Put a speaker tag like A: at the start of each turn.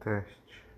A: Teste.